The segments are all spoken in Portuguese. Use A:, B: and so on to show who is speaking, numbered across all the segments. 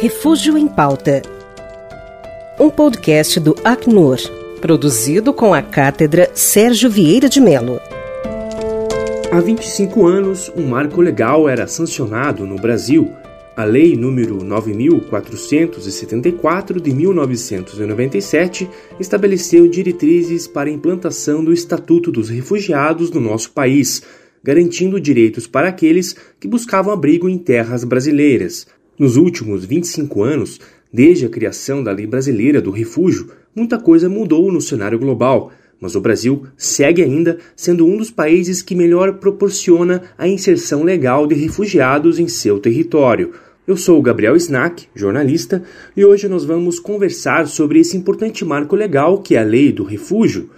A: Refúgio em Pauta. Um podcast do Acnur, produzido com a cátedra Sérgio Vieira de Melo.
B: Há 25 anos, um marco legal era sancionado no Brasil. A Lei número 9474 de 1997 estabeleceu diretrizes para a implantação do Estatuto dos Refugiados no nosso país, garantindo direitos para aqueles que buscavam abrigo em terras brasileiras. Nos últimos 25 anos, desde a criação da Lei Brasileira do Refúgio, muita coisa mudou no cenário global, mas o Brasil segue ainda sendo um dos países que melhor proporciona a inserção legal de refugiados em seu território. Eu sou o Gabriel Snack, jornalista, e hoje nós vamos conversar sobre esse importante marco legal que é a Lei do Refúgio.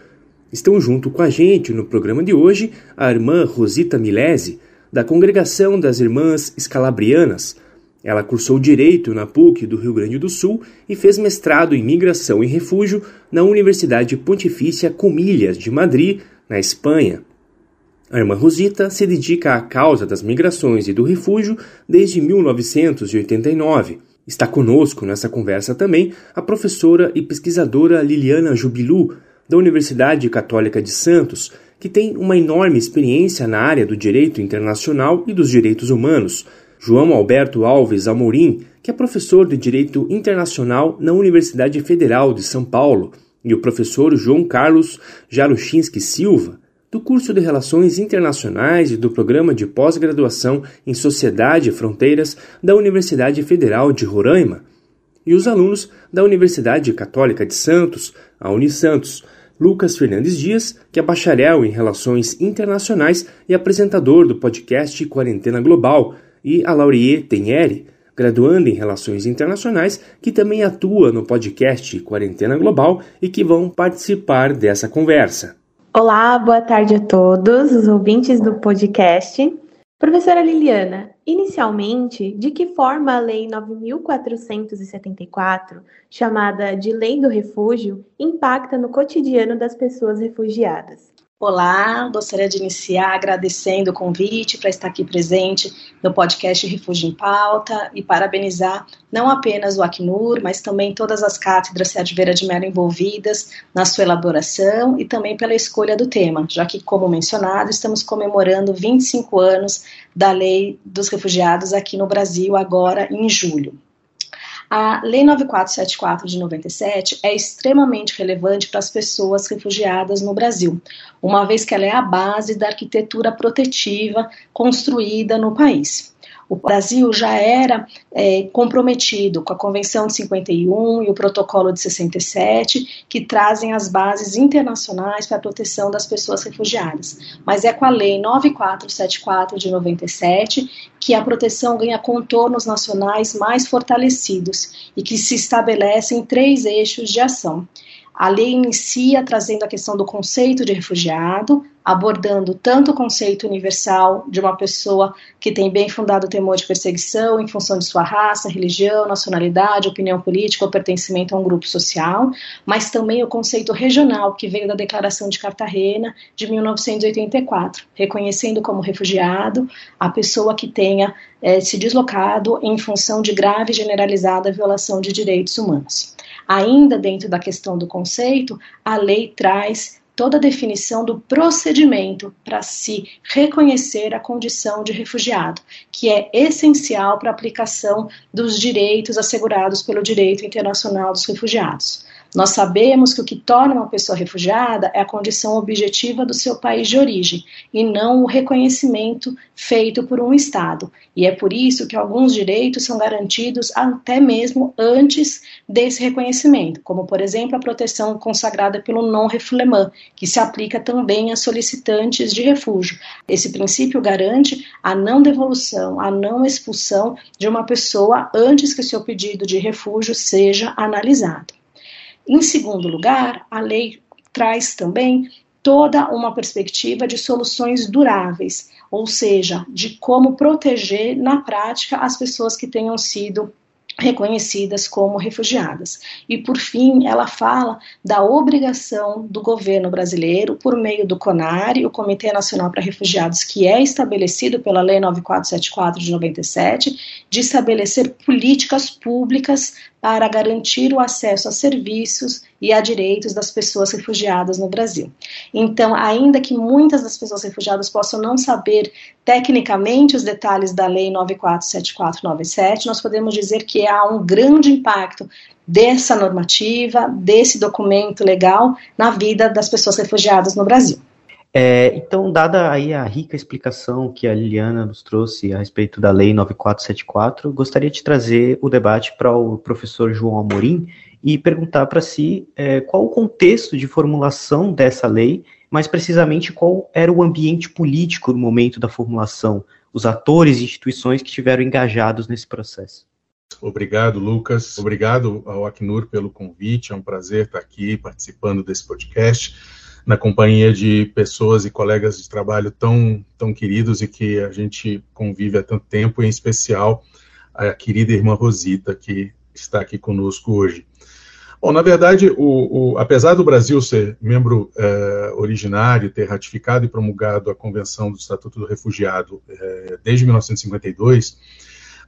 B: Estão junto com a gente no programa de hoje a irmã Rosita Milese, da Congregação das Irmãs Escalabrianas, ela cursou Direito na PUC do Rio Grande do Sul e fez mestrado em Migração e Refúgio na Universidade Pontifícia Comilhas de Madrid, na Espanha. A irmã Rosita se dedica à causa das migrações e do refúgio desde 1989. Está conosco nessa conversa também a professora e pesquisadora Liliana Jubilu, da Universidade Católica de Santos, que tem uma enorme experiência na área do direito internacional e dos direitos humanos João Alberto Alves Amorim, que é professor de Direito Internacional na Universidade Federal de São Paulo, e o professor João Carlos Jaruchinski Silva, do curso de Relações Internacionais e do programa de pós-graduação em Sociedade e Fronteiras da Universidade Federal de Roraima, e os alunos da Universidade Católica de Santos, a Unisantos, Lucas Fernandes Dias, que é bacharel em Relações Internacionais e apresentador do podcast Quarentena Global, e a Laurier Teneri, graduanda em Relações Internacionais, que também atua no podcast Quarentena Global e que vão participar dessa conversa.
C: Olá, boa tarde a todos os ouvintes do podcast. Professora Liliana, inicialmente, de que forma a Lei 9474, chamada de Lei do Refúgio, impacta no cotidiano das pessoas refugiadas?
D: Olá, gostaria de iniciar agradecendo o convite para estar aqui presente no podcast Refúgio em Pauta e parabenizar não apenas o Acnur, mas também todas as cátedras Sérgio de Mello envolvidas na sua elaboração e também pela escolha do tema, já que, como mencionado, estamos comemorando 25 anos da Lei dos Refugiados aqui no Brasil, agora em julho. A Lei 9474 de 97 é extremamente relevante para as pessoas refugiadas no Brasil, uma vez que ela é a base da arquitetura protetiva construída no país. O Brasil já era é, comprometido com a Convenção de 51 e o Protocolo de 67, que trazem as bases internacionais para a proteção das pessoas refugiadas. Mas é com a Lei 9474 de 97 que a proteção ganha contornos nacionais mais fortalecidos e que se estabelecem três eixos de ação. A lei inicia trazendo a questão do conceito de refugiado, abordando tanto o conceito universal de uma pessoa que tem bem fundado temor de perseguição em função de sua raça, religião, nacionalidade, opinião política ou pertencimento a um grupo social, mas também o conceito regional que veio da Declaração de Cartagena de 1984, reconhecendo como refugiado a pessoa que tenha é, se deslocado em função de grave e generalizada violação de direitos humanos. Ainda dentro da questão do conceito, a lei traz toda a definição do procedimento para se reconhecer a condição de refugiado, que é essencial para a aplicação dos direitos assegurados pelo direito internacional dos refugiados. Nós sabemos que o que torna uma pessoa refugiada é a condição objetiva do seu país de origem e não o reconhecimento feito por um Estado. E é por isso que alguns direitos são garantidos até mesmo antes desse reconhecimento, como, por exemplo, a proteção consagrada pelo non-refoulement, que se aplica também a solicitantes de refúgio. Esse princípio garante a não devolução, a não expulsão de uma pessoa antes que o seu pedido de refúgio seja analisado. Em segundo lugar, a lei traz também toda uma perspectiva de soluções duráveis, ou seja, de como proteger na prática as pessoas que tenham sido reconhecidas como refugiadas. E, por fim, ela fala da obrigação do governo brasileiro, por meio do CONARE, o Comitê Nacional para Refugiados, que é estabelecido pela Lei 9474 de 97, de estabelecer políticas públicas para garantir o acesso a serviços e a direitos das pessoas refugiadas no Brasil. Então, ainda que muitas das pessoas refugiadas possam não saber tecnicamente os detalhes da Lei 947497, nós podemos dizer que há um grande impacto dessa normativa, desse documento legal na vida das pessoas refugiadas no Brasil.
E: É, então, dada aí a rica explicação que a Liliana nos trouxe a respeito da Lei 9474, gostaria de trazer o debate para o professor João Amorim e perguntar para si é, qual o contexto de formulação dessa lei, mais precisamente qual era o ambiente político no momento da formulação, os atores e instituições que estiveram engajados nesse processo.
F: Obrigado, Lucas. Obrigado ao Acnur pelo convite. É um prazer estar aqui participando desse podcast na companhia de pessoas e colegas de trabalho tão, tão queridos e que a gente convive há tanto tempo, em especial a querida irmã Rosita, que está aqui conosco hoje. Bom, na verdade, o, o, apesar do Brasil ser membro é, originário, ter ratificado e promulgado a Convenção do Estatuto do Refugiado é, desde 1952,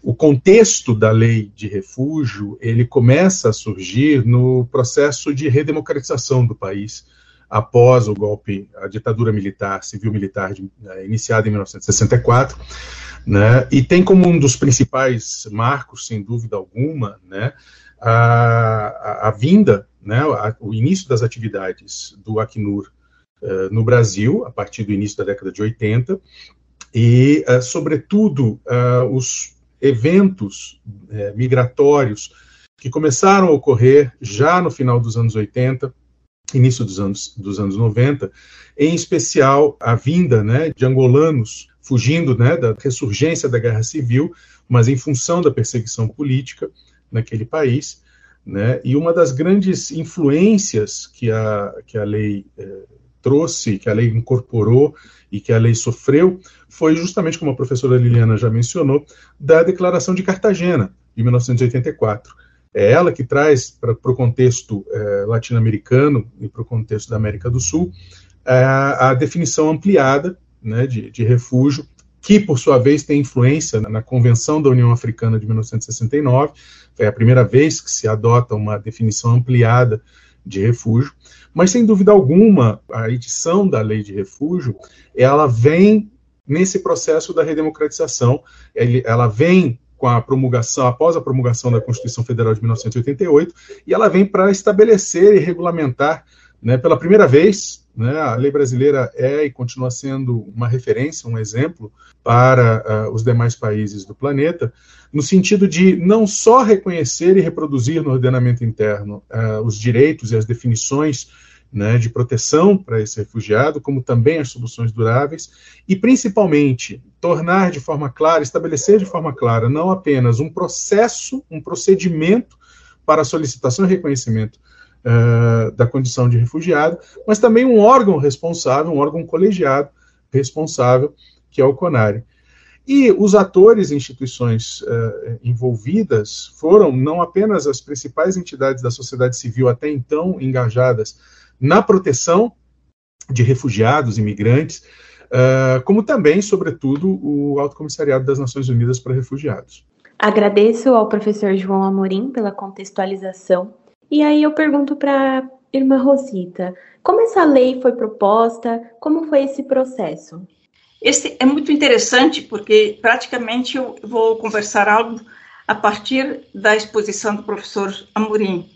F: o contexto da lei de refúgio ele começa a surgir no processo de redemocratização do país, após o golpe, a ditadura militar, civil-militar, é, iniciada em 1964, né, e tem como um dos principais marcos, sem dúvida alguma, né, a, a, a vinda, né, a, o início das atividades do Acnur uh, no Brasil, a partir do início da década de 80, e, uh, sobretudo, uh, os eventos migratórios que começaram a ocorrer já no final dos anos 80, início dos anos, dos anos 90, em especial a vinda né, de angolanos fugindo né, da ressurgência da guerra civil, mas em função da perseguição política naquele país. Né, e uma das grandes influências que a, que a lei eh, trouxe, que a lei incorporou e que a lei sofreu, foi justamente, como a professora Liliana já mencionou, da Declaração de Cartagena, de 1984 é ela que traz para o contexto é, latino-americano e para o contexto da América do Sul é, a definição ampliada né, de, de, refúgio, que por sua vez tem influência na, na Convenção da União Africana de 1969. Foi a primeira vez que se adota uma definição ampliada de refúgio, mas sem dúvida alguma a edição da lei de refúgio ela vem nesse processo da redemocratização, ela vem com a promulgação, após a promulgação da Constituição Federal de 1988, e ela vem para estabelecer e regulamentar, né, pela primeira vez, né, a lei brasileira é e continua sendo uma referência, um exemplo para uh, os demais países do planeta, no sentido de não só reconhecer e reproduzir no ordenamento interno uh, os direitos e as definições né, de proteção para esse refugiado, como também as soluções duráveis, e principalmente tornar de forma clara, estabelecer de forma clara, não apenas um processo, um procedimento para solicitação e reconhecimento uh, da condição de refugiado, mas também um órgão responsável, um órgão colegiado responsável, que é o CONARE. E os atores e instituições uh, envolvidas foram não apenas as principais entidades da sociedade civil até então engajadas na proteção de refugiados, imigrantes, uh, como também, sobretudo, o Alto Comissariado das Nações Unidas para Refugiados.
C: Agradeço ao professor João Amorim pela contextualização. E aí eu pergunto para a irmã Rosita, como essa lei foi proposta, como foi esse processo?
G: Esse é muito interessante porque praticamente eu vou conversar algo a partir da exposição do professor Amorim.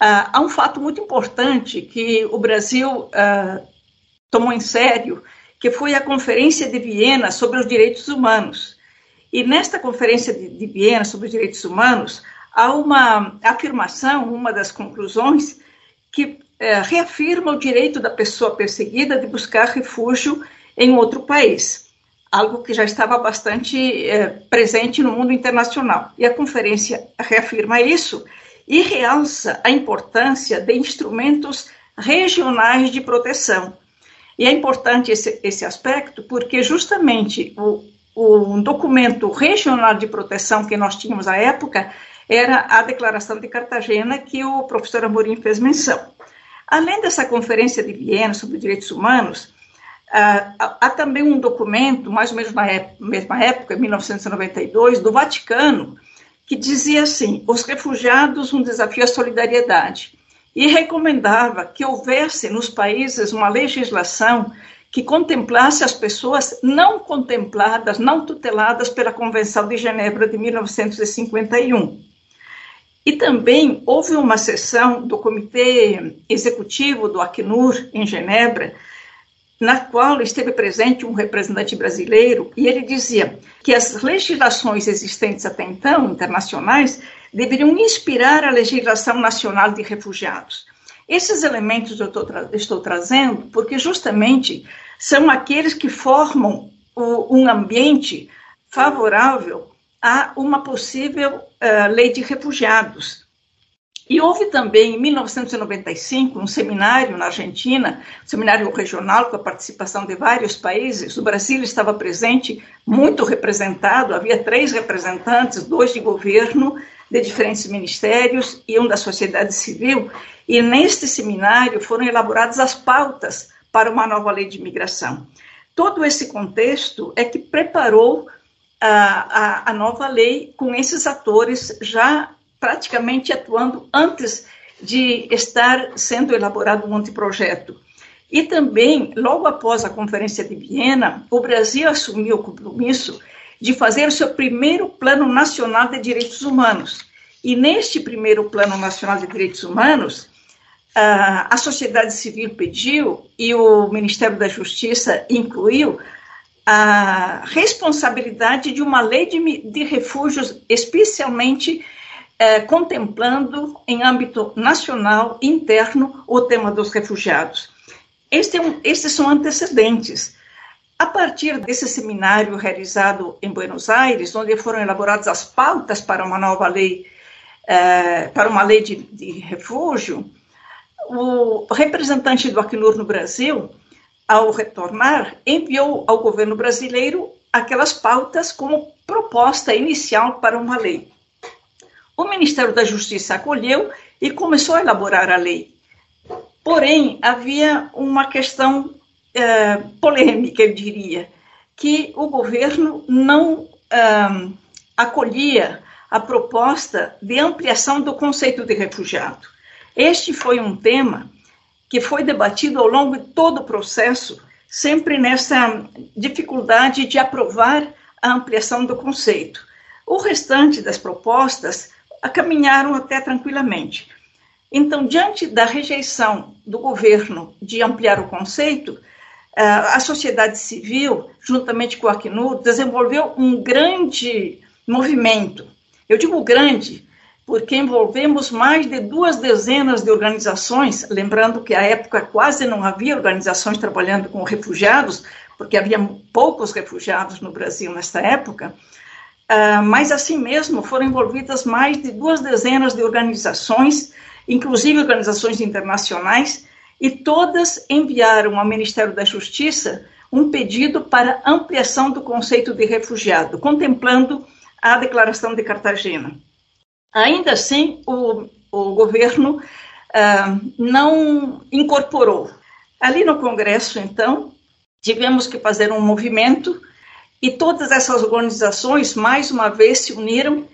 G: Uh, há um fato muito importante que o Brasil uh, tomou em sério, que foi a Conferência de Viena sobre os Direitos Humanos. E nesta Conferência de, de Viena sobre os Direitos Humanos, há uma afirmação, uma das conclusões, que uh, reafirma o direito da pessoa perseguida de buscar refúgio em outro país, algo que já estava bastante presente no mundo internacional. E a conferência reafirma isso e realça a importância de instrumentos regionais de proteção. E é importante esse, esse aspecto porque justamente o, o documento regional de proteção que nós tínhamos à época era a Declaração de Cartagena, que o professor Amorim fez menção. Além dessa Conferência de Viena sobre Direitos Humanos, há, há também um documento, mais ou menos na mesma época, 1992, do Vaticano, que dizia assim: os refugiados, um desafio à solidariedade. E recomendava que houvesse nos países uma legislação que contemplasse as pessoas não contempladas, não tuteladas pela Convenção de Genebra de 1951. E também houve uma sessão do Comitê Executivo do Acnur, em Genebra, na qual esteve presente um representante brasileiro, e ele dizia que as legislações existentes até então, internacionais, deveriam inspirar a legislação nacional de refugiados. Esses elementos eu tra estou trazendo porque justamente são aqueles que formam o, um ambiente favorável a uma possível uh, lei de refugiados. E houve também, em 1995, um seminário na Argentina, um seminário regional com a participação de vários países. O Brasil estava presente, muito representado, havia três representantes, dois de governo, de diferentes ministérios e um da sociedade civil, e neste seminário foram elaboradas as pautas para uma nova lei de imigração. Todo esse contexto é que preparou a, a, a nova lei com esses atores já praticamente atuando antes de estar sendo elaborado um anteprojeto. E também, logo após a Conferência de Viena, o Brasil assumiu o compromisso de fazer o seu primeiro Plano Nacional de Direitos Humanos. E neste primeiro Plano Nacional de Direitos Humanos, a sociedade civil pediu e o Ministério da Justiça incluiu a responsabilidade de uma lei de, de refúgios, especialmente eh, contemplando em âmbito nacional interno o tema dos refugiados. Este é um, estes são antecedentes. A partir desse seminário realizado em Buenos Aires, onde foram elaboradas as pautas para uma nova lei, eh, para uma lei de, de refúgio, o representante do Acnur no Brasil, ao retornar, enviou ao governo brasileiro aquelas pautas como proposta inicial para uma lei. O Ministério da Justiça acolheu e começou a elaborar a lei. Porém, havia uma questão é, polêmica, eu diria, que o governo não é, acolhia a proposta de ampliação do conceito de refugiado. Este foi um tema que foi debatido ao longo de todo o processo, sempre nessa dificuldade de aprovar a ampliação do conceito. O restante das propostas caminharam até tranquilamente. Então, diante da rejeição do governo de ampliar o conceito, a sociedade civil, juntamente com o Acnur, desenvolveu um grande movimento. Eu digo grande porque envolvemos mais de duas dezenas de organizações, lembrando que à época quase não havia organizações trabalhando com refugiados, porque havia poucos refugiados no Brasil nesta época, uh, mas assim mesmo foram envolvidas mais de duas dezenas de organizações, inclusive organizações internacionais, e todas enviaram ao Ministério da Justiça um pedido para ampliação do conceito de refugiado, contemplando a Declaração de Cartagena. Ainda assim, o, o governo uh, não incorporou. Ali no Congresso, então, tivemos que fazer um movimento e todas essas organizações, mais uma vez, se uniram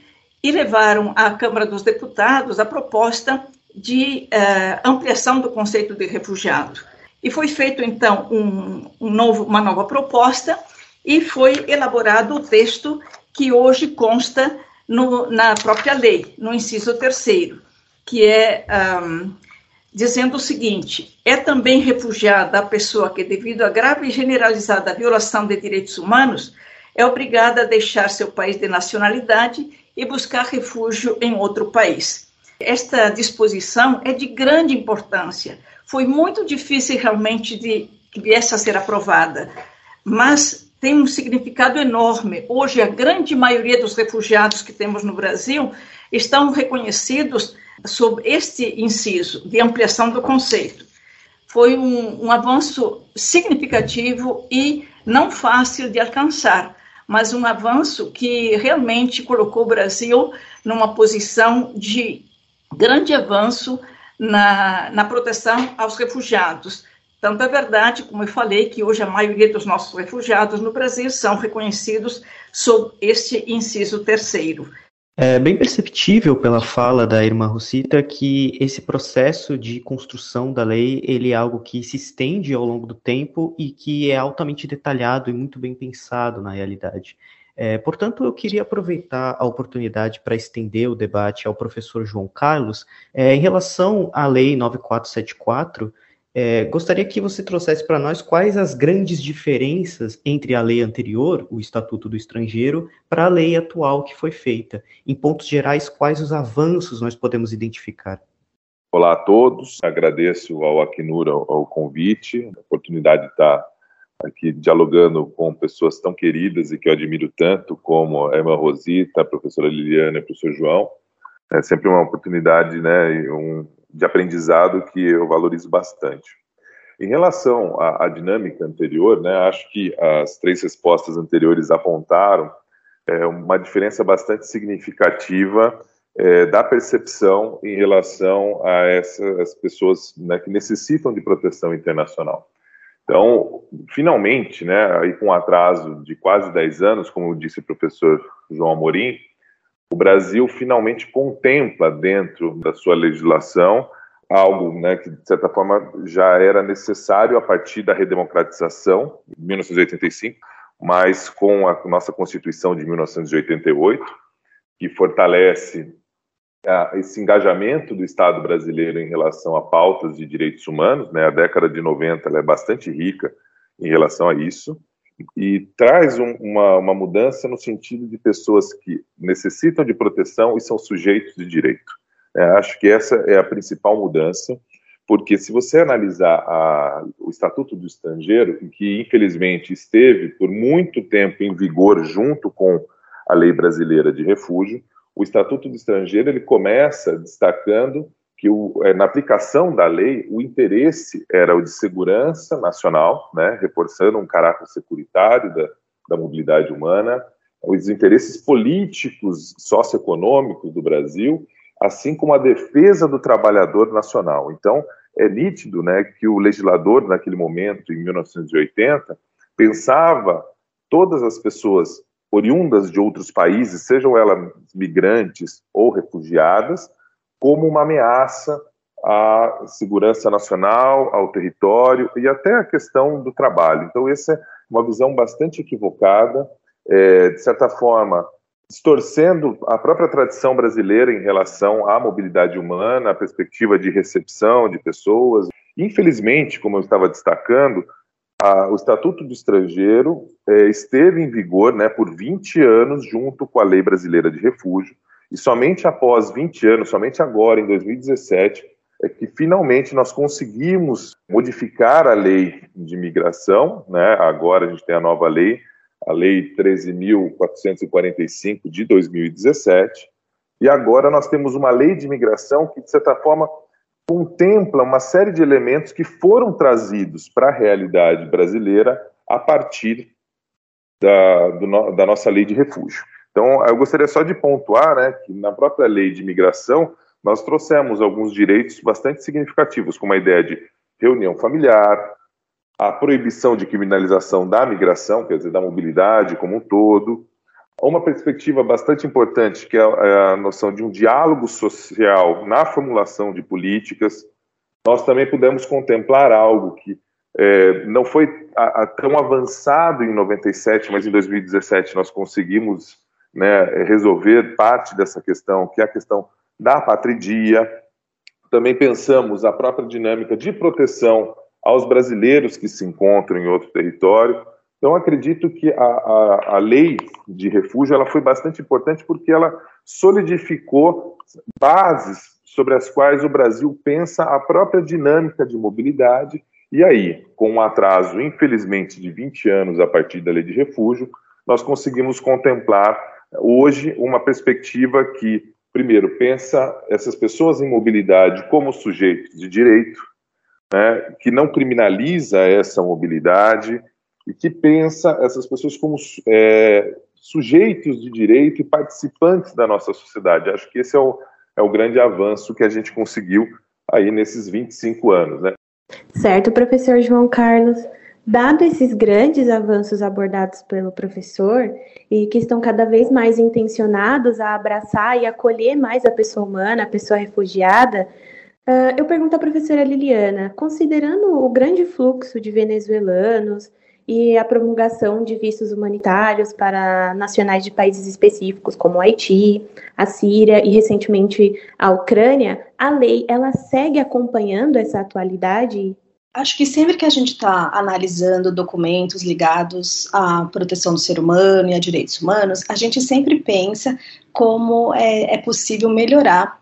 G: e levaram à Câmara dos Deputados a proposta de uh, ampliação do conceito de refugiado. E foi feito, então, um, um novo, uma nova proposta e foi elaborado o texto que hoje consta no, na própria lei, no inciso terceiro, que é um, dizendo o seguinte: é também refugiada a pessoa que, devido à grave e generalizada violação de direitos humanos, é obrigada a deixar seu país de nacionalidade e buscar refúgio em outro país. Esta disposição é de grande importância. Foi muito difícil realmente de que viesse a ser aprovada, mas tem um significado enorme. Hoje, a grande maioria dos refugiados que temos no Brasil estão reconhecidos sob este inciso de ampliação do conceito. Foi um, um avanço significativo e não fácil de alcançar, mas um avanço que realmente colocou o Brasil numa posição de grande avanço na, na proteção aos refugiados. Tanto é verdade, como eu falei, que hoje a maioria dos nossos refugiados no Brasil são reconhecidos sob este inciso terceiro.
E: É bem perceptível pela fala da irmã Rosita que esse processo de construção da lei ele é algo que se estende ao longo do tempo e que é altamente detalhado e muito bem pensado na realidade. É, portanto, eu queria aproveitar a oportunidade para estender o debate ao professor João Carlos é, em relação à Lei 9474. É, gostaria que você trouxesse para nós quais as grandes diferenças entre a lei anterior, o Estatuto do Estrangeiro, para a lei atual que foi feita. Em pontos gerais, quais os avanços nós podemos identificar?
H: Olá a todos, agradeço ao Acnur o convite, a oportunidade de estar aqui dialogando com pessoas tão queridas e que eu admiro tanto, como a irmã Rosita, a professora Liliana e o professor João. É sempre uma oportunidade né, um, de aprendizado que eu valorizo bastante. Em relação à, à dinâmica anterior, né, acho que as três respostas anteriores apontaram é, uma diferença bastante significativa é, da percepção em relação a essas pessoas né, que necessitam de proteção internacional. Então, finalmente, né, aí com um atraso de quase 10 anos, como disse o professor João Amorim, o Brasil finalmente contempla dentro da sua legislação algo né, que, de certa forma, já era necessário a partir da redemocratização, em 1985, mas com a nossa Constituição de 1988, que fortalece esse engajamento do Estado brasileiro em relação a pautas de direitos humanos, né, a década de 90 é bastante rica em relação a isso, e traz um, uma, uma mudança no sentido de pessoas que necessitam de proteção e são sujeitos de direito. É, acho que essa é a principal mudança, porque se você analisar a, o Estatuto do Estrangeiro, que infelizmente esteve por muito tempo em vigor junto com a lei brasileira de refúgio, o Estatuto do Estrangeiro ele começa destacando que o, é, na aplicação da lei o interesse era o de segurança nacional, né, reforçando um caráter securitário da, da mobilidade humana, os interesses políticos, socioeconômicos do Brasil, assim como a defesa do trabalhador nacional. Então, é nítido né, que o legislador, naquele momento, em 1980, pensava todas as pessoas oriundas de outros países, sejam elas migrantes ou refugiadas, como uma ameaça à segurança nacional, ao território e até à questão do trabalho. Então, essa é uma visão bastante equivocada, é, de certa forma, distorcendo a própria tradição brasileira em relação à mobilidade humana, a perspectiva de recepção de pessoas. Infelizmente, como eu estava destacando, a, o Estatuto do Estrangeiro é, esteve em vigor né, por 20 anos junto com a Lei Brasileira de Refúgio, e somente após 20 anos, somente agora, em 2017, é que finalmente nós conseguimos modificar a lei de imigração, né? agora a gente tem a nova lei, a Lei 13.445 de 2017, e agora nós temos uma lei de imigração que, de certa forma, contempla uma série de elementos que foram trazidos para a realidade brasileira a partir da, do, da nossa lei de refúgio. Então, eu gostaria só de pontuar né, que na própria lei de imigração nós trouxemos alguns direitos bastante significativos, como a ideia de reunião familiar, a proibição de criminalização da migração, quer dizer, da mobilidade como um todo, uma perspectiva bastante importante, que é, é a noção de um diálogo social na formulação de políticas. Nós também pudemos contemplar algo que é, não foi a, a tão avançado em 97, mas em 2017 nós conseguimos né, resolver parte dessa questão, que é a questão da patridia. Também pensamos a própria dinâmica de proteção aos brasileiros que se encontram em outro território. Então, acredito que a, a, a lei de refúgio ela foi bastante importante porque ela solidificou bases sobre as quais o Brasil pensa a própria dinâmica de mobilidade. E aí, com um atraso, infelizmente, de 20 anos a partir da lei de refúgio, nós conseguimos contemplar hoje uma perspectiva que, primeiro, pensa essas pessoas em mobilidade como sujeitos de direito, né, que não criminaliza essa mobilidade, e que pensa essas pessoas como é, sujeitos de direito e participantes da nossa sociedade. Acho que esse é o, é o grande avanço que a gente conseguiu aí nesses 25 anos, né?
C: Certo, professor João Carlos. Dado esses grandes avanços abordados pelo professor e que estão cada vez mais intencionados a abraçar e acolher mais a pessoa humana, a pessoa refugiada, uh, eu pergunto à professora Liliana, considerando o grande fluxo de venezuelanos e a promulgação de vistos humanitários para nacionais de países específicos, como Haiti, a Síria e recentemente a Ucrânia, a lei ela segue acompanhando essa atualidade
D: Acho que sempre que a gente está analisando documentos ligados à proteção do ser humano e a direitos humanos, a gente sempre pensa como é, é possível melhorar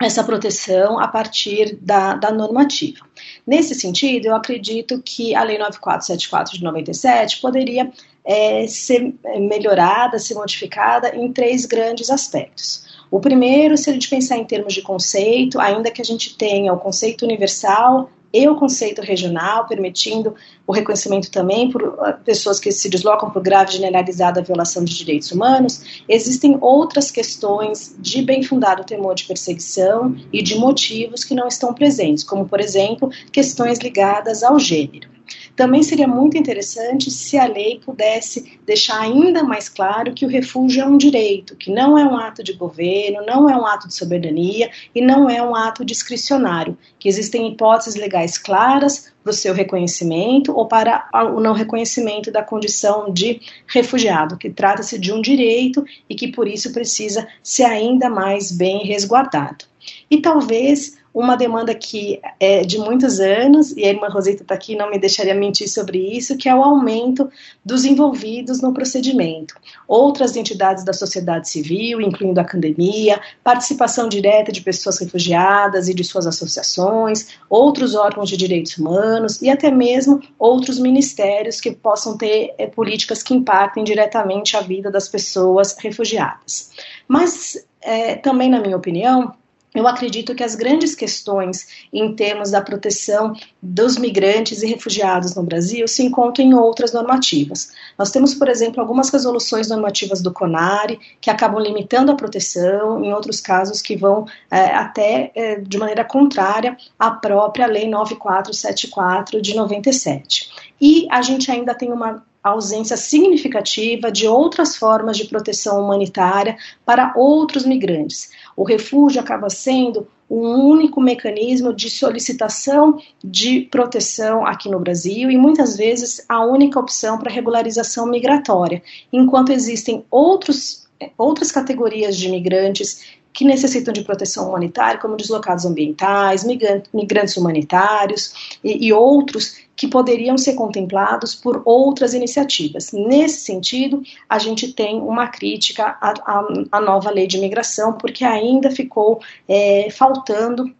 D: essa proteção a partir da, da, normativa. Nesse sentido, eu acredito que a Lei 9474 de 97 poderia é, ser melhorada, ser modificada em três grandes aspectos. O primeiro seria de pensar em termos de conceito, ainda que a gente tenha o conceito universal e o conceito regional, permitindo o reconhecimento também por ah, pessoas que se deslocam por grave generalizada violação de direitos humanos, existem outras questões de bem fundado temor de perseguição e de motivos que não estão presentes, como, por exemplo, questões ligadas ao gênero. Também seria muito interessante se a lei pudesse deixar ainda mais claro que o refúgio é um direito, que não é um ato de governo, não é um ato de soberania e não é um ato discricionário, que existem hipóteses legais claras para o seu reconhecimento ou para o não reconhecimento da condição de refugiado, que trata-se de um direito e que por isso precisa ser ainda mais bem resguardado. E talvez uma demanda que é de muitos anos, e a irmã Rosita está aqui, não me deixaria mentir sobre isso, que é o aumento dos envolvidos no procedimento. Outras entidades da sociedade civil, incluindo a academia, participação direta de pessoas refugiadas e de suas associações, outros órgãos de direitos humanos e até mesmo outros ministérios que possam ter é, políticas que impactem diretamente a vida das pessoas refugiadas. Mas, é, também, na minha opinião, eu acredito que as grandes questões em termos da proteção dos migrantes e refugiados no Brasil se encontram em outras normativas. Nós temos, por exemplo, algumas resoluções normativas do CONARE que acabam limitando a proteção, em outros casos que vão é, até é, de maneira contrária à própria Lei 9474 de 97. E a gente ainda tem uma ausência significativa de outras formas de proteção humanitária para outros migrantes. O refúgio acaba sendo um único mecanismo de solicitação de proteção aqui no Brasil e muitas vezes a única opção para regularização migratória, enquanto existem outros, outras categorias de imigrantes que necessitam de proteção humanitária, como deslocados ambientais, migrantes humanitários e, e outros que poderiam ser contemplados por outras iniciativas. Nesse sentido, a gente tem uma crítica à, à, à nova lei de imigração, porque ainda ficou é, faltando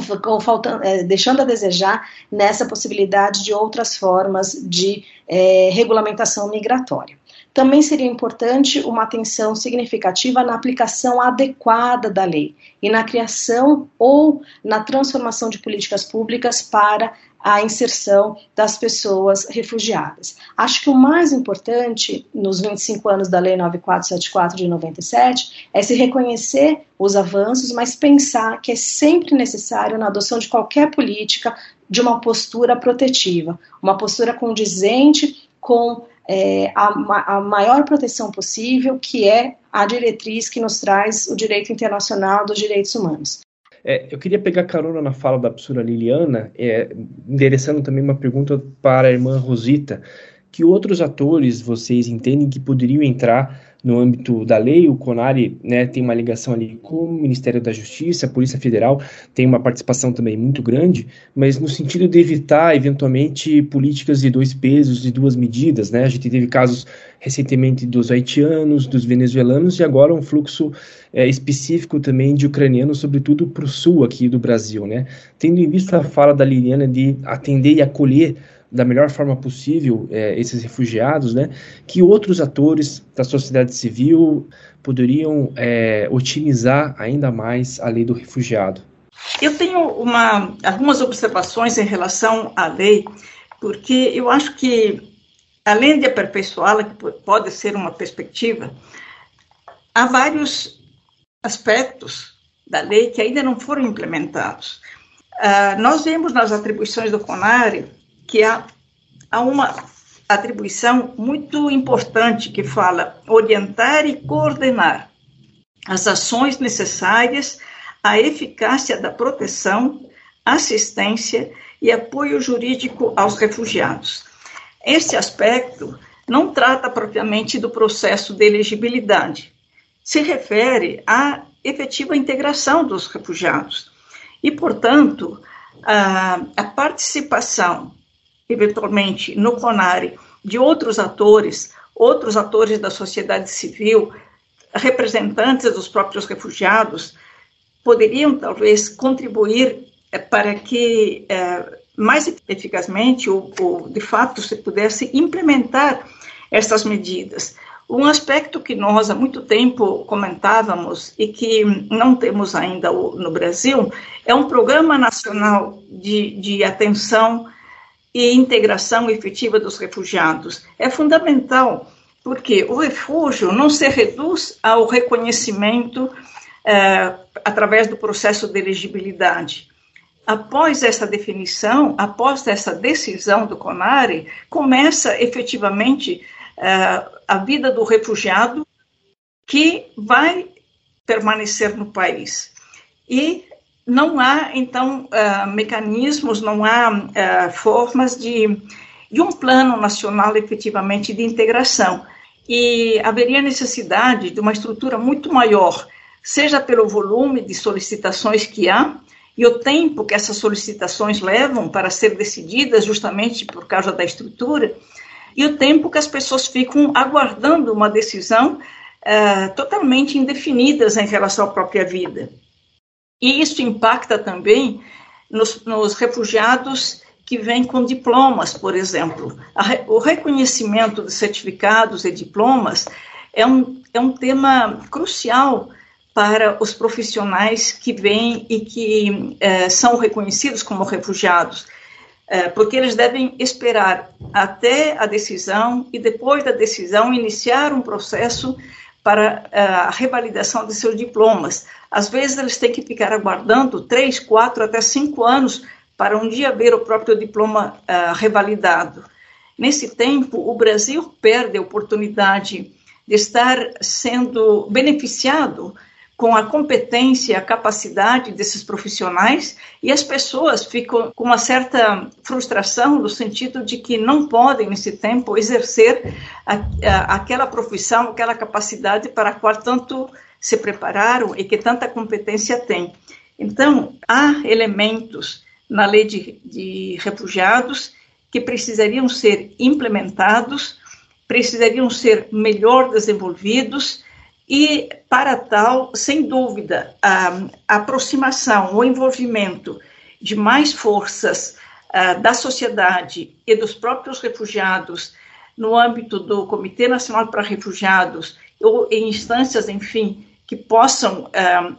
D: ficou faltando, é, deixando a desejar nessa possibilidade de outras formas de é, regulamentação migratória. Também seria importante uma atenção significativa na aplicação adequada da lei e na criação ou na transformação de políticas públicas para a inserção das pessoas refugiadas. Acho que o mais importante nos 25 anos da Lei 9474 de 97 é se reconhecer os avanços, mas pensar que é sempre necessário, na adoção de qualquer política, de uma postura protetiva, uma postura condizente com é, a, a maior proteção possível, que é a diretriz que nos traz o direito internacional dos direitos humanos.
B: É, eu queria pegar carona na fala da professora Liliana, é, endereçando também uma pergunta para a irmã Rosita. Que outros atores vocês entendem que poderiam entrar no âmbito da lei, o CONARE né, tem uma ligação ali com o Ministério da Justiça, a Polícia Federal tem uma participação também muito grande, mas no sentido de evitar, eventualmente, políticas de dois pesos e duas medidas. Né? A gente teve casos recentemente dos haitianos, dos venezuelanos e agora um fluxo é, específico também de ucranianos, sobretudo para o sul aqui do Brasil. Né? Tendo em vista a fala da Liliana de atender e acolher da melhor forma possível é, esses refugiados, né, que outros atores da sociedade civil poderiam é, otimizar ainda mais a lei do refugiado.
G: Eu tenho uma, algumas observações em relação à lei, porque eu acho que além de aperfeiçoá-la, que pode ser uma perspectiva, há vários aspectos da lei que ainda não foram implementados. Uh, nós vemos nas atribuições do CONARE que há, há uma atribuição muito importante que fala orientar e coordenar as ações necessárias à eficácia da proteção, assistência e apoio jurídico aos refugiados. Este aspecto não trata propriamente do processo de elegibilidade, se refere à efetiva integração dos refugiados e, portanto, a, a participação, eventualmente, no CONARE de outros atores, outros atores da sociedade civil, representantes dos próprios refugiados, poderiam talvez contribuir eh, para que eh, mais eficazmente ou, ou, de fato se pudesse implementar essas medidas. Um aspecto que nós há muito tempo comentávamos e que não temos ainda no Brasil é um programa nacional de, de atenção e integração efetiva dos refugiados. É fundamental, porque o refúgio não se reduz ao reconhecimento é, através do processo de elegibilidade. Após essa definição, após essa decisão do CONARE, começa efetivamente é, a vida do refugiado que vai permanecer no país. E não há, então, uh, mecanismos, não há uh, formas de, de um plano nacional efetivamente de integração. E haveria necessidade de uma estrutura muito maior, seja pelo volume de solicitações que há e o tempo que essas solicitações levam para ser decididas, justamente por causa da estrutura, e o tempo que as pessoas ficam aguardando uma decisão uh, totalmente indefinidas em relação à própria vida. E isso impacta também nos, nos refugiados que vêm com diplomas, por exemplo. o reconhecimento de certificados e diplomas é um, é um tema crucial para os profissionais que vêm e que eh, são reconhecidos como refugiados, eh, porque eles devem esperar até a decisão e depois da decisão iniciar um processo para eh, a revalidação de seus diplomas. Às vezes, eles têm que ficar aguardando três, quatro, até cinco anos para um dia ver o próprio diploma uh, revalidado. Nesse tempo, o Brasil perde a oportunidade de estar sendo beneficiado com a competência, a capacidade desses profissionais, e as pessoas ficam com uma certa frustração no sentido de que não podem, nesse tempo, exercer a, a, aquela profissão, aquela capacidade para a qual tanto se prepararam e que tanta competência têm. Então, há elementos na lei de, de refugiados que precisariam ser implementados, precisariam ser melhor desenvolvidos e, para tal, sem dúvida, a, aproximação, o envolvimento de mais forças da sociedade e dos próprios refugiados no âmbito do Comitê Nacional para Refugiados ou em instâncias, enfim, que possam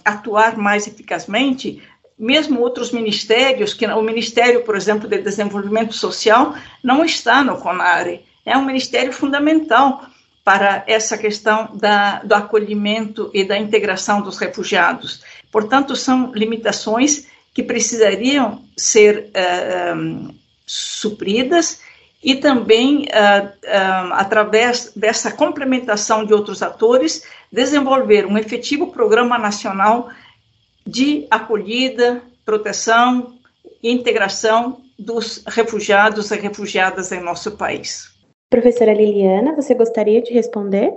G: atuar mais eficazmente, mesmo outros ministérios, que o Ministério, por exemplo, de Desenvolvimento Social, não está no CONARE. É um ministério fundamental para essa questão da, do acolhimento e da integração dos refugiados. Portanto, são limitações que precisariam ser uh, um, supridas e também, uh, uh, através dessa complementação de outros atores, desenvolver um efetivo programa nacional de acolhida, proteção e integração dos refugiados e refugiadas em nosso país.
C: Professora Liliana, você gostaria de responder?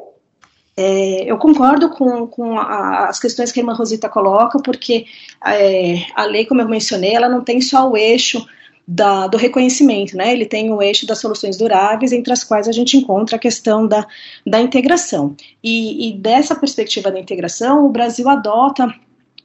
D: É, eu concordo com, com a, as questões que a irmã Rosita coloca, porque é, a lei, como eu mencionei, ela não tem só o eixo da, do reconhecimento, né? Ele tem o eixo das soluções duráveis, entre as quais a gente encontra a questão da, da integração. E, e dessa perspectiva da integração, o Brasil adota,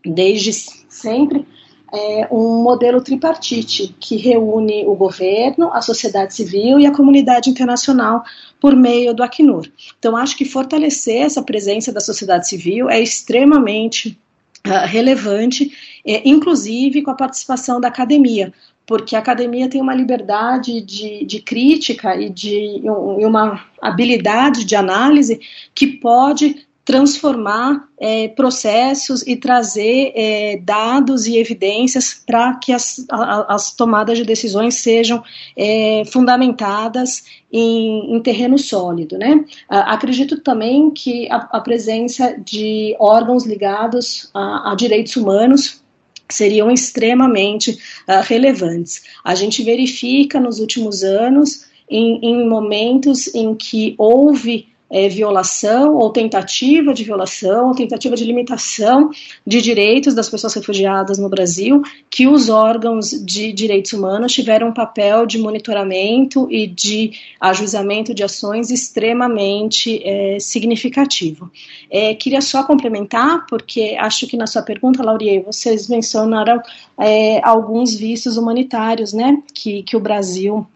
D: desde sempre, é, um modelo tripartite que reúne o governo, a sociedade civil e a comunidade internacional por meio do Acnur. Então, acho que fortalecer essa presença da sociedade civil é extremamente uh, relevante, é, inclusive com a participação da academia, porque a academia tem uma liberdade de, de crítica e de e uma habilidade de análise que pode transformar é, processos e trazer é, dados e evidências para que as, a, as tomadas de decisões sejam é, fundamentadas em, em, terreno sólido. Né? acredito também que a, a, presença de órgãos ligados a, a direitos humanos seriam extremamente uh, relevantes. A gente verifica nos últimos anos, em, em momentos em que houve é, violação ou tentativa de violação ou tentativa de limitação de direitos das pessoas refugiadas no Brasil, que os órgãos de direitos humanos tiveram um papel de monitoramento e de ajuizamento de ações extremamente é, significativo. É, queria só complementar, porque acho que na sua pergunta, Laurier, vocês mencionaram é, alguns vistos humanitários, né, que, que o Brasil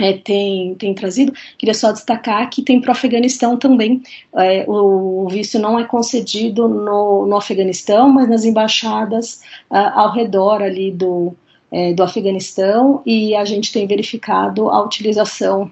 D: é, tem, tem trazido, queria só destacar que tem para o Afeganistão também. É, o, visto não é concedido no, no Afeganistão, mas nas embaixadas ah, ao redor ali do, é, do Afeganistão, e a gente tem verificado a utilização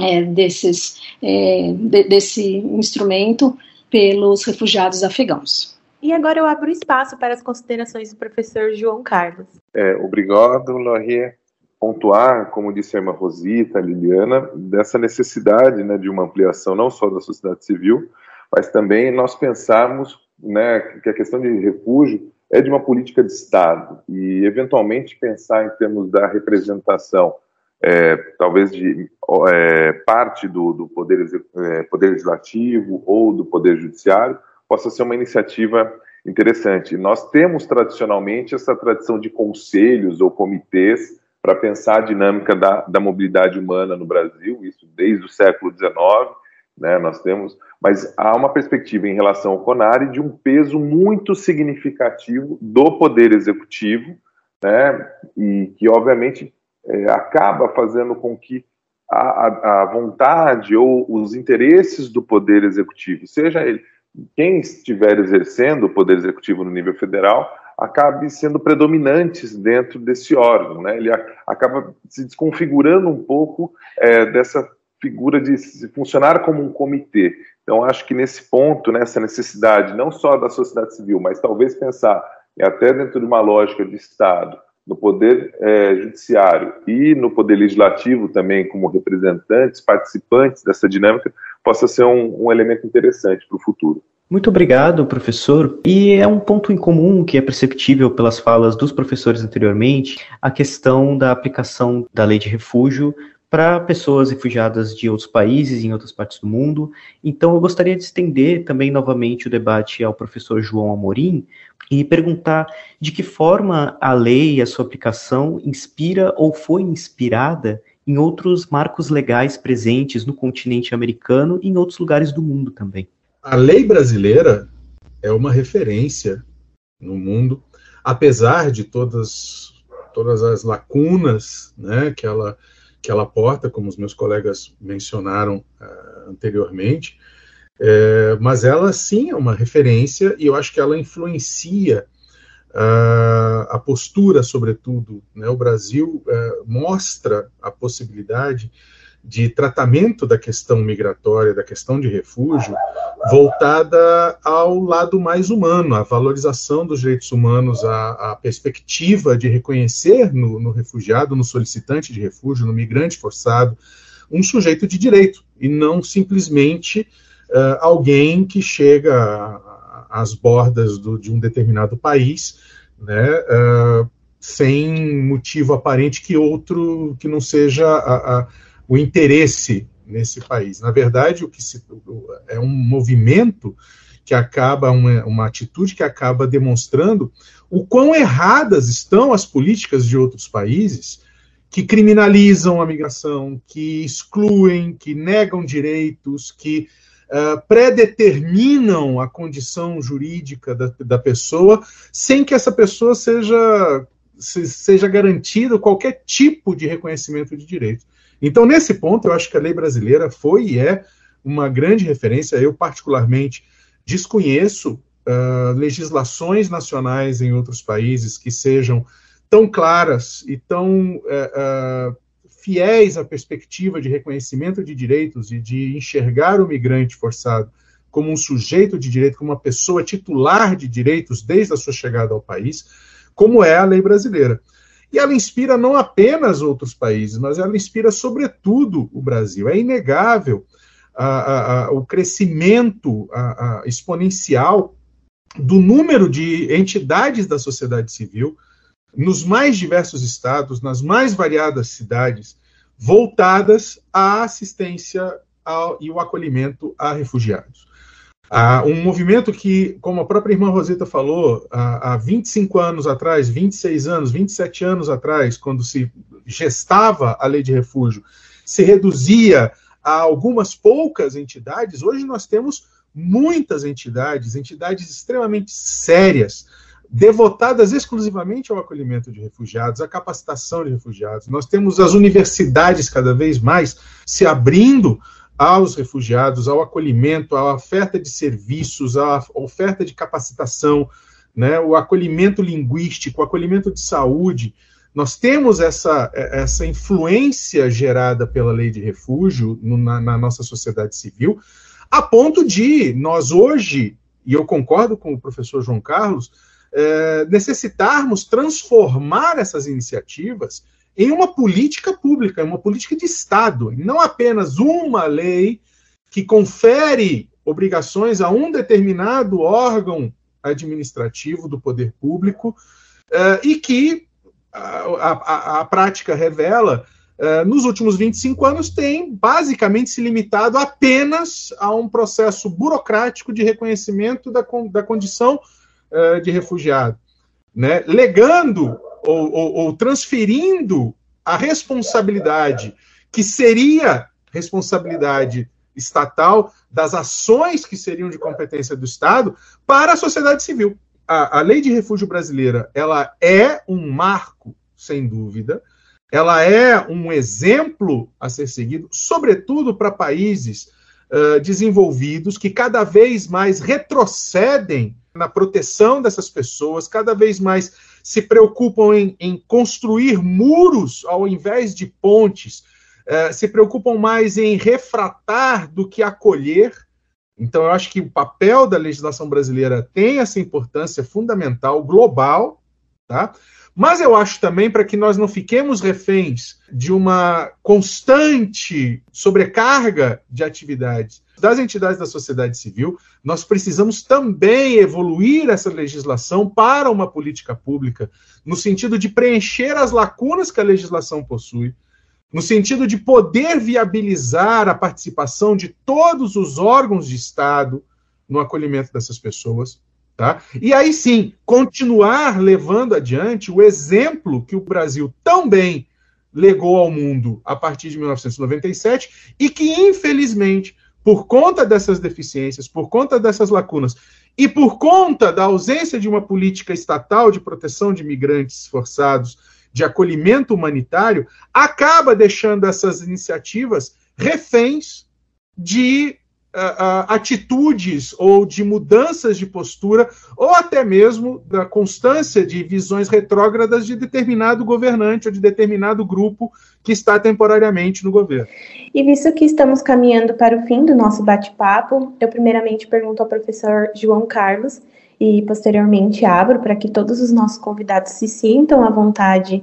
D: é, desses, é, de, desse instrumento pelos refugiados afegãos.
C: E agora eu abro espaço para as considerações do professor João Carlos.
H: É, obrigado, Laurier pontuar, como disse a irmã Rosita, a Liliana, dessa necessidade né, de uma ampliação não só da sociedade civil, mas também nós pensarmos né, que a questão de refúgio é de uma política de Estado e, eventualmente, pensar em termos da representação, é, talvez de é, parte do, do poder, é, poder Legislativo ou do Poder Judiciário, possa ser uma iniciativa interessante. Nós temos, tradicionalmente, essa tradição de conselhos ou comitês para pensar a dinâmica da, da mobilidade humana no Brasil, isso desde o século XIX, né, nós temos, mas há uma perspectiva em relação ao CONARE de um peso muito significativo do Poder Executivo, né, e que, obviamente, é, acaba fazendo com que a, a, vontade ou os interesses do Poder Executivo, seja ele quem estiver exercendo o Poder Executivo no nível federal, acabe sendo predominantes dentro desse órgão, né? Ele acaba se desconfigurando um pouco é, dessa figura de funcionar como um comitê. Então, acho que nesse ponto, nessa necessidade, não só da sociedade civil, mas talvez pensar até dentro de uma lógica de Estado, no poder é, judiciário e no poder legislativo também, como representantes, participantes dessa dinâmica, possa ser um, um elemento interessante para o futuro.
E: Muito obrigado, professor. E é um ponto em comum que é perceptível pelas falas dos professores anteriormente, a questão da aplicação da lei de refúgio para pessoas refugiadas de outros países, em outras partes do mundo. Então, eu gostaria de estender também novamente o debate ao professor João Amorim e perguntar de que forma a lei e a sua aplicação inspira ou foi inspirada em outros marcos legais presentes no continente americano e em outros lugares do mundo também
F: a lei brasileira é uma referência no mundo, apesar de todas, todas as lacunas né, que, ela, que ela porta, como os meus colegas mencionaram uh, anteriormente, é, mas ela sim é uma referência e eu acho que ela influencia uh, a postura, sobretudo. Né? O Brasil uh, mostra a possibilidade de tratamento da questão migratória, da questão de refúgio, voltada ao lado mais humano, à valorização dos direitos humanos, à, perspectiva de reconhecer no, no, refugiado, no solicitante de refúgio, no migrante forçado, um sujeito de direito, e não simplesmente uh, alguém que chega às bordas do, de um determinado país, né, uh, sem motivo aparente que outro que não seja a, a o interesse nesse país. Na verdade, o que se, é um movimento que acaba, uma, uma atitude que acaba demonstrando o quão erradas estão as políticas de outros países que criminalizam a migração, que excluem, que negam direitos, que uh, predeterminam a condição jurídica da, da pessoa, sem que essa pessoa seja, seja garantido qualquer tipo de reconhecimento de direitos. Então, nesse ponto, eu acho que a lei brasileira foi e é uma grande referência. Eu, particularmente, desconheço uh, legislações nacionais em outros países que sejam tão claras e tão é, é, fiéis à perspectiva de reconhecimento de direitos e de enxergar o migrante forçado como um sujeito de direito, como uma pessoa titular de direitos desde a sua chegada ao país, como é a lei brasileira. E ela inspira não apenas outros países, mas ela inspira, sobretudo, o Brasil. É inegável a, a, o crescimento exponencial do número de entidades da sociedade civil nos mais diversos estados, nas mais variadas cidades, voltadas à assistência ao, e o acolhimento a refugiados. Ah, um movimento que, como a própria irmã Rosita falou, há, há 25 anos atrás, 26 anos, 27 anos atrás, quando se gestava a lei de refúgio, se reduzia a algumas poucas entidades, hoje nós temos muitas entidades, entidades extremamente sérias, devotadas exclusivamente ao acolhimento de refugiados, à capacitação de refugiados. Nós temos as universidades cada vez mais se abrindo aos refugiados, ao acolhimento, à oferta de serviços, à oferta de capacitação, né, o acolhimento linguístico, o acolhimento de saúde. Nós temos essa, essa influência gerada pela lei de refúgio na, na nossa sociedade civil, a ponto de nós hoje, e eu concordo com o professor João Carlos, é, necessitarmos transformar essas iniciativas em uma política pública, uma política de Estado, não apenas uma lei que confere obrigações a um determinado órgão administrativo do poder público uh, e que a, a, a prática revela, uh, nos últimos 25 anos, tem basicamente se limitado apenas a um processo burocrático de reconhecimento da, da condição uh, de refugiado, né? legando ou, ou, ou transferindo a responsabilidade, que seria responsabilidade estatal, das ações que seriam de competência do Estado, para a sociedade civil. A, a lei de refúgio brasileira ela é um marco, sem dúvida, ela é um exemplo a ser seguido, sobretudo para países uh, desenvolvidos que cada vez mais retrocedem na proteção dessas pessoas, cada vez mais se preocupam em, em construir muros ao invés de pontes, uh, se preocupam mais em refratar do que acolher. Então, eu acho que o papel da legislação brasileira tem essa importância fundamental, global, tá? Mas eu acho também para que nós não fiquemos reféns de uma constante sobrecarga de atividades das entidades da sociedade civil, nós precisamos também evoluir essa legislação para uma política pública, no sentido de preencher as lacunas que a legislação possui, no sentido de poder viabilizar a participação de todos os órgãos de Estado no acolhimento dessas pessoas Tá? E aí sim, continuar levando adiante o exemplo que o Brasil tão bem legou ao mundo a partir de 1997 e que, infelizmente, por conta dessas deficiências, por conta dessas lacunas e por conta da ausência de uma política estatal de proteção de migrantes forçados, de acolhimento humanitário, acaba deixando essas iniciativas reféns de atitudes ou de mudanças de postura, ou até mesmo da constância de visões retrógradas de determinado governante ou de determinado grupo que está temporariamente no governo.
C: E visto que estamos caminhando para o fim do nosso bate-papo, eu primeiramente pergunto ao professor João Carlos e posteriormente abro para que todos os nossos convidados se sintam à vontade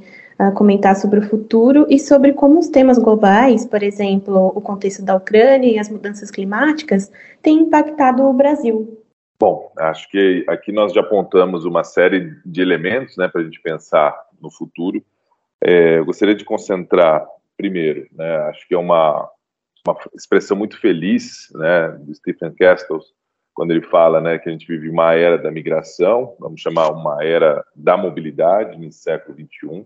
C: comentar sobre o futuro e sobre como os temas globais, por exemplo, o contexto da Ucrânia e as mudanças climáticas, têm impactado o Brasil.
H: Bom, acho que aqui nós já apontamos uma série de elementos né, para a gente pensar no futuro. É, eu gostaria de concentrar, primeiro, né, acho que é uma, uma expressão muito feliz né, do Stephen Castles, quando ele fala né, que a gente vive uma era da migração, vamos chamar uma era da mobilidade no século XXI,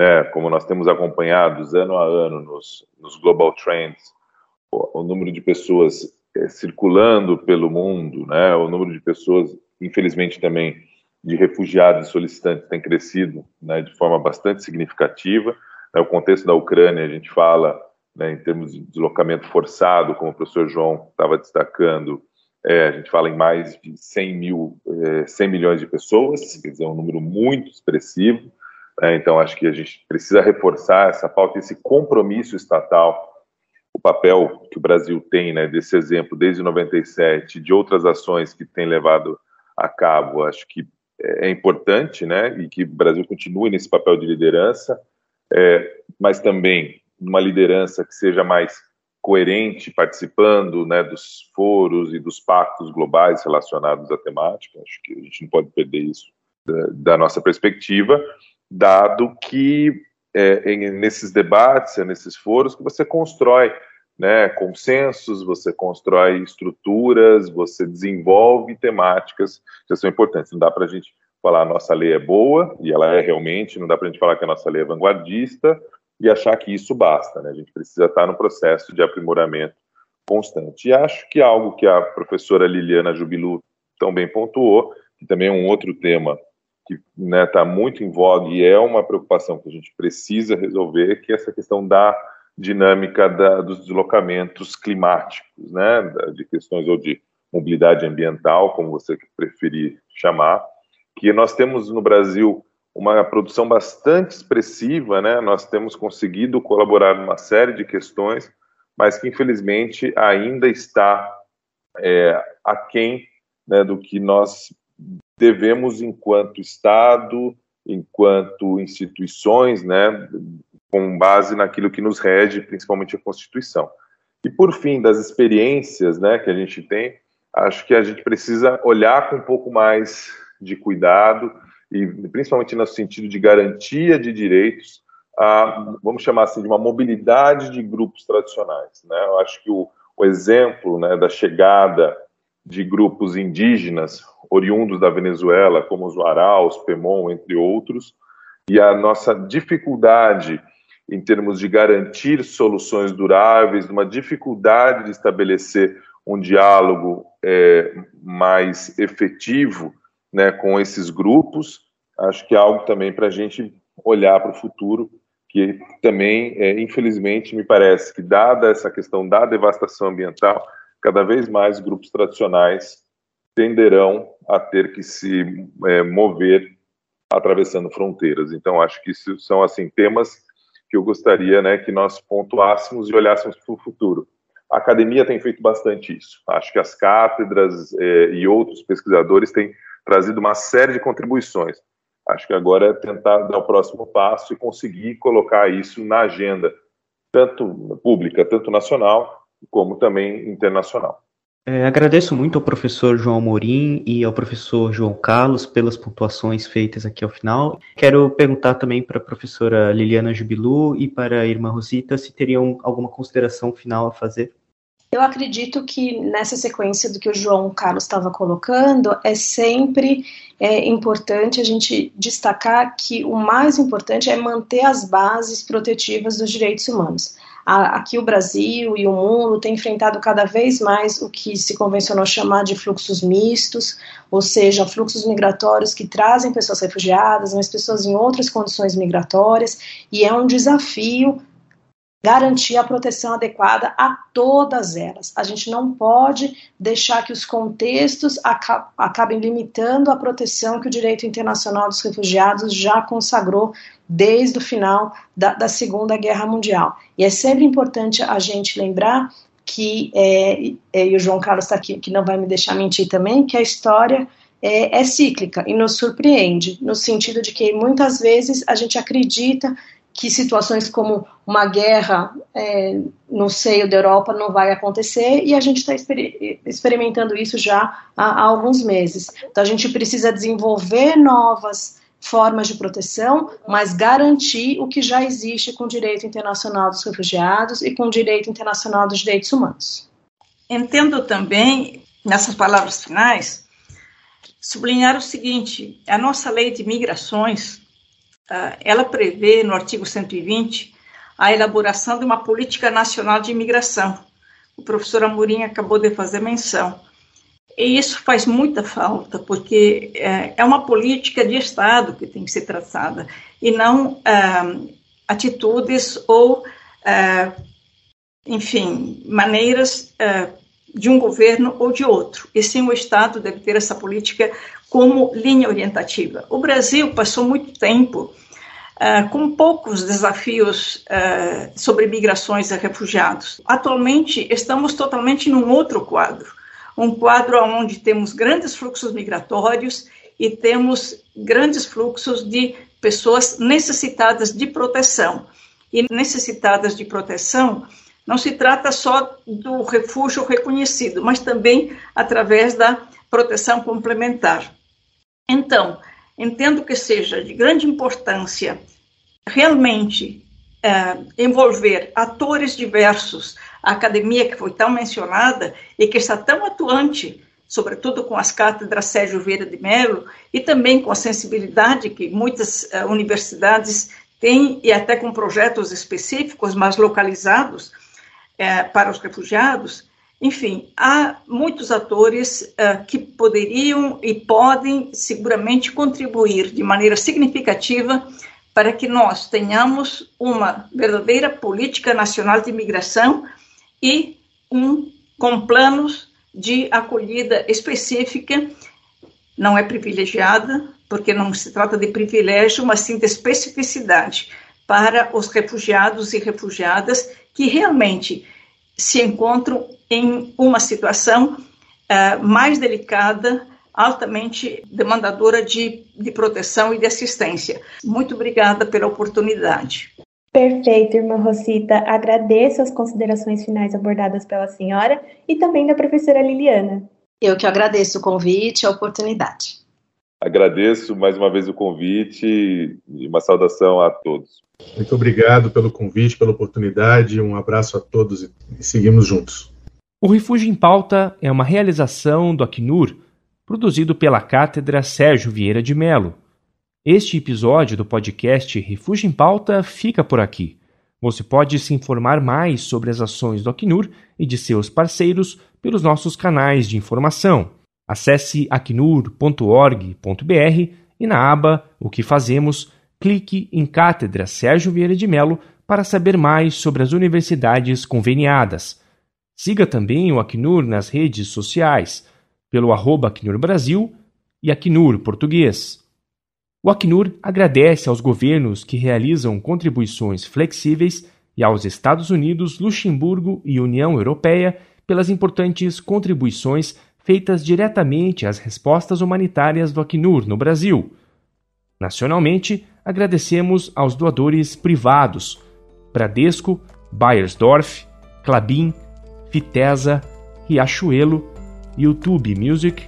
H: né, como nós temos acompanhado ano a ano nos, nos Global Trends, o, o número de pessoas é, circulando pelo mundo, né, o número de pessoas, infelizmente também, de refugiados e solicitantes tem crescido né, de forma bastante significativa. Né, o contexto da Ucrânia, a gente fala né, em termos de deslocamento forçado, como o professor João estava destacando, é, a gente fala em mais de 100, mil, é, 100 milhões de pessoas, quer dizer, um número muito expressivo. É, então, acho que a gente precisa reforçar essa pauta, esse compromisso estatal, o papel que o Brasil tem, né, desse exemplo desde 97, de outras ações que tem levado a cabo, acho que é importante, né, e que o Brasil continue nesse papel de liderança, é, mas também uma liderança que seja mais coerente, participando, né, dos foros e dos pactos globais relacionados à temática. Acho que a gente não pode perder isso da, da nossa perspectiva, dado que é, em, nesses debates, é nesses foros que você constrói né, consensos, você constrói estruturas, você desenvolve temáticas que são importantes. Não dá para a gente falar a nossa lei é boa, e ela é realmente, não dá para a gente falar que a nossa lei é vanguardista e achar que isso basta. Né? A gente precisa estar no processo de aprimoramento constante. E acho que algo que a professora Liliana Jubilu tão bem pontuou, que também é um outro tema que está né, tá muito em voga e é uma preocupação que a gente precisa resolver, que é essa questão da dinâmica da, dos deslocamentos climáticos, né, de questões ou de mobilidade ambiental, como você preferir chamar, que nós temos no Brasil uma produção bastante expressiva, né? Nós temos conseguido colaborar numa série de questões, mas que infelizmente ainda está é, aquém né, do que nós devemos enquanto Estado, enquanto instituições, né, com base naquilo que nos rege, principalmente a Constituição. E por fim, das experiências né, que a gente tem, acho que a gente precisa olhar com um pouco mais de cuidado, e principalmente no sentido de garantia de direitos, a, vamos chamar assim, de uma mobilidade de grupos tradicionais. Né? Eu acho que o, o exemplo né, da chegada de grupos indígenas oriundos da Venezuela, como os Waraus, Pemon, entre outros, e a nossa dificuldade em termos de garantir soluções duráveis, uma dificuldade de estabelecer um diálogo é, mais efetivo né, com esses grupos. Acho que é algo também para a gente olhar para o futuro, que também, é, infelizmente, me parece que, dada essa questão da devastação ambiental, cada vez mais grupos tradicionais tenderão a ter que se é, mover atravessando fronteiras. Então, acho que isso são assim temas que eu gostaria né, que nós pontuássemos e olhássemos para o futuro. A academia tem feito bastante isso. Acho que as cátedras eh, e outros pesquisadores têm trazido uma série de contribuições. Acho que agora é tentar dar o próximo passo e conseguir colocar isso na agenda, tanto pública, tanto nacional, como também internacional.
E: É, agradeço muito ao professor João Morim e ao professor João Carlos pelas pontuações feitas aqui ao final. Quero perguntar também para a professora Liliana Jubilu e para a irmã Rosita se teriam alguma consideração final a fazer.
D: Eu acredito que nessa sequência do que o João Carlos estava colocando, é sempre é, importante a gente destacar que o mais importante é manter as bases protetivas dos direitos humanos aqui o Brasil e o mundo têm enfrentado cada vez mais o que se convencionou chamar de fluxos mistos, ou seja, fluxos migratórios que trazem pessoas refugiadas, mas pessoas em outras condições migratórias, e é um desafio garantir a proteção adequada a todas elas. A gente não pode deixar que os contextos acabem limitando a proteção que o direito internacional dos refugiados já consagrou desde o final da, da Segunda Guerra Mundial. E é sempre importante a gente lembrar que, é, é, e o João Carlos está aqui, que não vai me deixar mentir também, que a história é, é, cíclica e nos surpreende, no sentido de que muitas vezes a gente acredita que situações como uma guerra é, no seio da Europa não vai acontecer e a gente está exper experimentando isso já há, há alguns meses. Então a gente precisa desenvolver novas formas de proteção, mas garantir o que já existe com o direito internacional dos refugiados e com o direito internacional dos direitos humanos.
G: Entendo também, nessas palavras finais, sublinhar o seguinte: a nossa lei de migrações, ela prevê no artigo 120 a elaboração de uma política nacional de imigração. O professor Amorim acabou de fazer menção. E isso faz muita falta, porque é, é uma política de Estado que tem que ser traçada, e não é, atitudes ou, é, enfim, maneiras de um governo ou de outro. E sim, o Estado deve ter essa política como linha orientativa. O Brasil passou muito tempo uh, com poucos desafios uh, sobre migrações e refugiados. Atualmente, estamos totalmente num outro quadro um quadro onde temos grandes fluxos migratórios e temos grandes fluxos de pessoas necessitadas de proteção. E necessitadas de proteção não se trata só do refúgio reconhecido, mas também através da proteção complementar. Então, entendo que seja de grande importância realmente é, envolver atores diversos, a academia que foi tão mencionada e que está tão atuante, sobretudo com as cátedras Sérgio Vieira de Mello, e também com a sensibilidade que muitas uh, universidades têm, e até com projetos específicos, mas localizados uh, para os refugiados. Enfim, há muitos atores uh, que poderiam e podem seguramente contribuir de maneira significativa para que nós tenhamos uma verdadeira política nacional de imigração e um com planos de acolhida específica, não é privilegiada, porque não se trata de privilégio, mas sim de especificidade para os refugiados e refugiadas que realmente se encontram em uma situação uh, mais delicada, altamente demandadora de, de proteção e de assistência. Muito obrigada pela oportunidade.
C: Perfeito, irmã Rosita. Agradeço as considerações finais abordadas pela senhora e também da professora Liliana.
D: Eu que agradeço o convite e a oportunidade.
H: Agradeço mais uma vez o convite e uma saudação a todos.
F: Muito obrigado pelo convite, pela oportunidade. Um abraço a todos e seguimos juntos.
B: O Refúgio em Pauta é uma realização do Acnur, produzido pela Cátedra Sérgio Vieira de Melo este episódio do podcast Refúgio em Pauta fica por aqui. Você pode se informar mais sobre as ações do Acnur e de seus parceiros pelos nossos canais de informação. Acesse acnur.org.br e na aba O que fazemos, clique em Cátedra Sérgio Vieira de Mello para saber mais sobre as universidades conveniadas. Siga também o Acnur nas redes sociais, pelo arroba Acnur Brasil e Acnur Português. O Acnur agradece aos governos que realizam contribuições flexíveis e aos Estados Unidos, Luxemburgo e União Europeia pelas importantes contribuições feitas diretamente às respostas humanitárias do Acnur no Brasil. Nacionalmente, agradecemos aos doadores privados Bradesco, Bayersdorf, Clabin, Fitesa, Riachuelo, YouTube Music,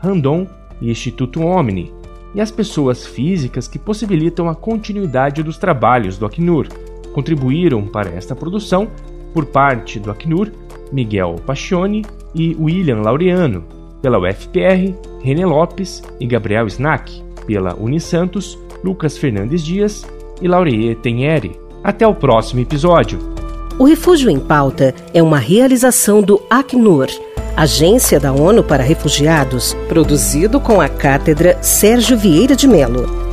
B: Randon e Instituto Omni e as pessoas físicas que possibilitam a continuidade dos trabalhos do Acnur. Contribuíram para esta produção, por parte do Acnur, Miguel Pacione e William Laureano, pela UFPR, René Lopes e Gabriel Snack, pela Unisantos, Lucas Fernandes Dias e Laureê Tenheri. Até o próximo episódio.
A: O Refúgio em Pauta é uma realização do Acnur Agência da ONU para Refugiados, produzido com a Cátedra Sérgio Vieira de Mello.